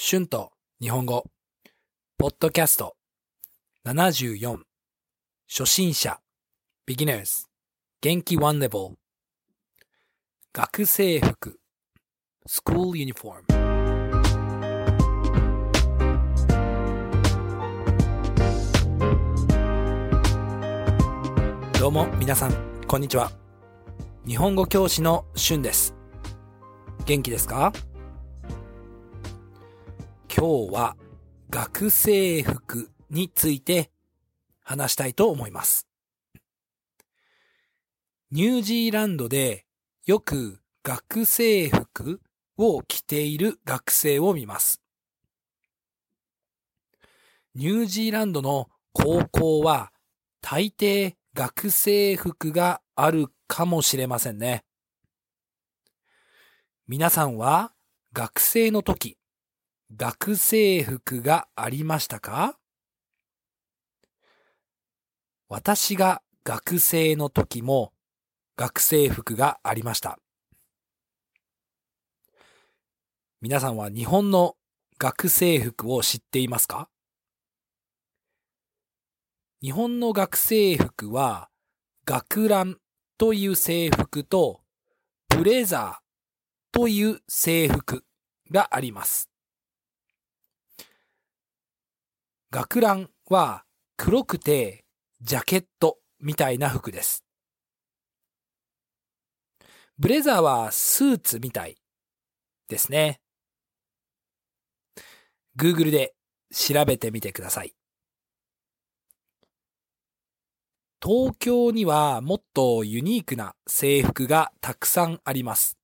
春と日本語、ポッドキャスト。74、初心者、beginners、元気 one level、学生服、school uniform。どうも皆さん、こんにちは。日本語教師の春です。元気ですか？今日は学生服について話したいと思います。ニュージーランドでよく学生服を着ている学生を見ます。ニュージーランドの高校は大抵学生服があるかもしれませんね。皆さんは学生の時、学生服がありましたか？私が学生の時も学生服がありました。皆さんは日本の学生服を知っていますか？日本の学生服は学ランという制服とブレザーという制服があります。学ランは黒くてジャケットみたいな服です。ブレザーはスーツみたいですね。Google で調べてみてください。東京にはもっとユニークな制服がたくさんあります。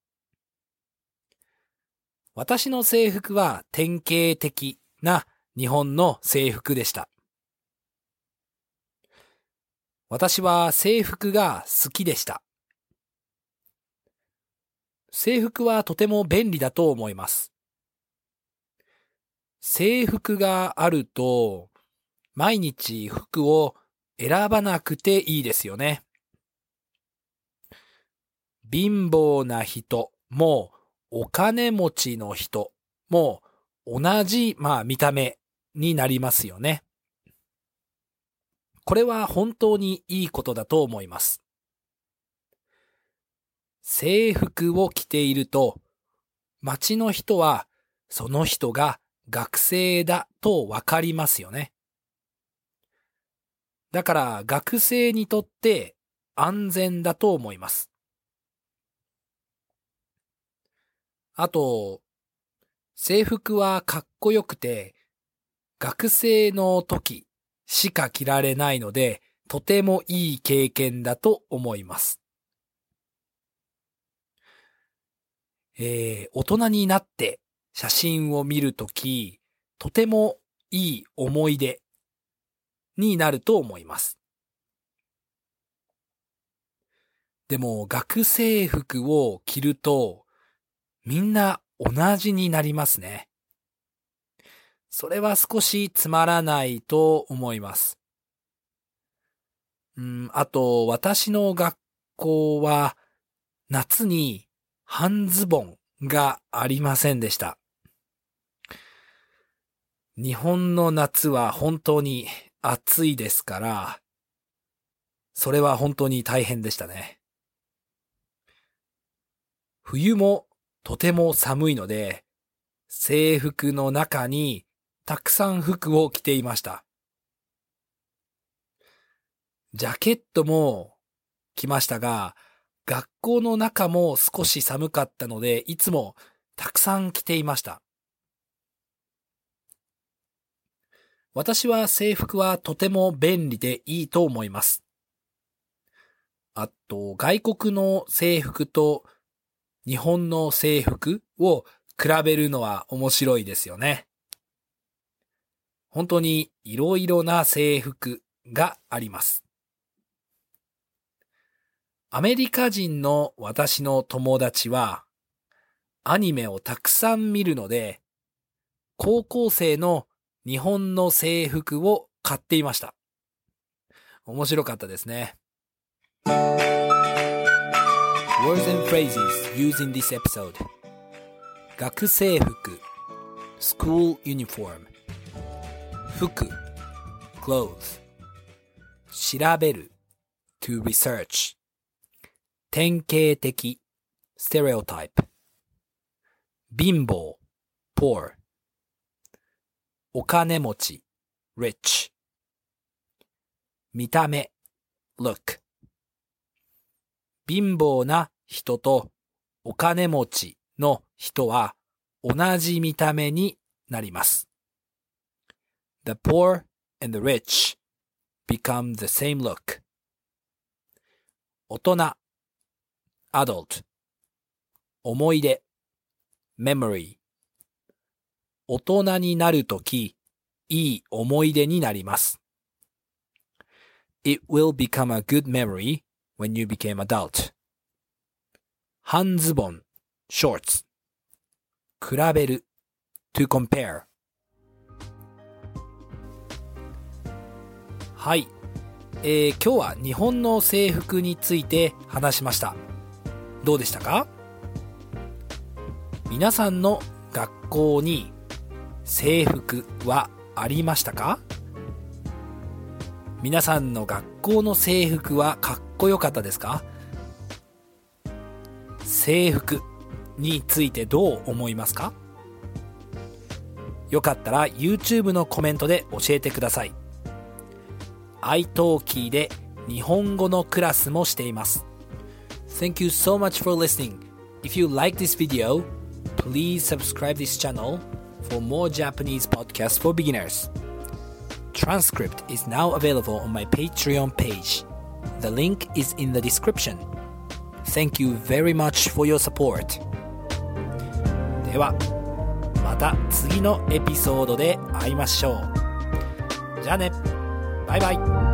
私の制服は典型的な日本の制服でした。私は制服が好きでした。制服はとても便利だと思います。制服があると、毎日服を選ばなくていいですよね。貧乏な人もお金持ちの人も同じ、まあ見た目になりますよね。これは本当にいいことだと思います。制服を着ていると、街の人はその人が学生だとわかりますよね。だから学生にとって安全だと思います。あと、制服はかっこよくて、学生の時しか着られないので、とてもいい経験だと思います。えー、大人になって写真を見るとき、とてもいい思い出になると思います。でも学生服を着るとみんな同じになりますね。それは少しつまらないと思います。うん、あと私の学校は夏に半ズボンがありませんでした。日本の夏は本当に暑いですから、それは本当に大変でしたね。冬もとても寒いので、制服の中にたくさん服を着ていました。ジャケットも着ましたが、学校の中も少し寒かったので、いつもたくさん着ていました。私は制服はとても便利でいいと思います。あと、外国の制服と日本の制服を比べるのは面白いですよね。本当にいろいろな制服があります。アメリカ人の私の友達はアニメをたくさん見るので、高校生の日本の制服を買っていました。面白かったですね。Words and phrases used in this episode 学生服 school uniform 服 clothes 調べる to research 典型的 stereotype 貧乏 poor お金持ち rich 見た目 look 貧乏な人とお金持ちの人は同じ見た目になります。The poor and the rich become the same look. 大人 adult 思い出 memory 大人になるとき、いい思い出になります。It will become a good memory when you became adult. 半ズボン shorts 比べる to compare はい、えー、今日は日本の制服について話しました。どうでしたか？皆さんの学校に制服はありましたか？皆さんの学校の制服はかっこよかったですか？制服についてどう思いますか？よかったら YouTube のコメントで教えてください。iTalki で日本語のクラスもしています。Thank you so much for listening. If you like this video, please subscribe this channel for more Japanese podcasts for beginners. Transcript is now available on my Patreon page. The link is in the description. Thank you very much for your support. では、また次のエピソードで会いましょう。じゃあね。 バイバイ。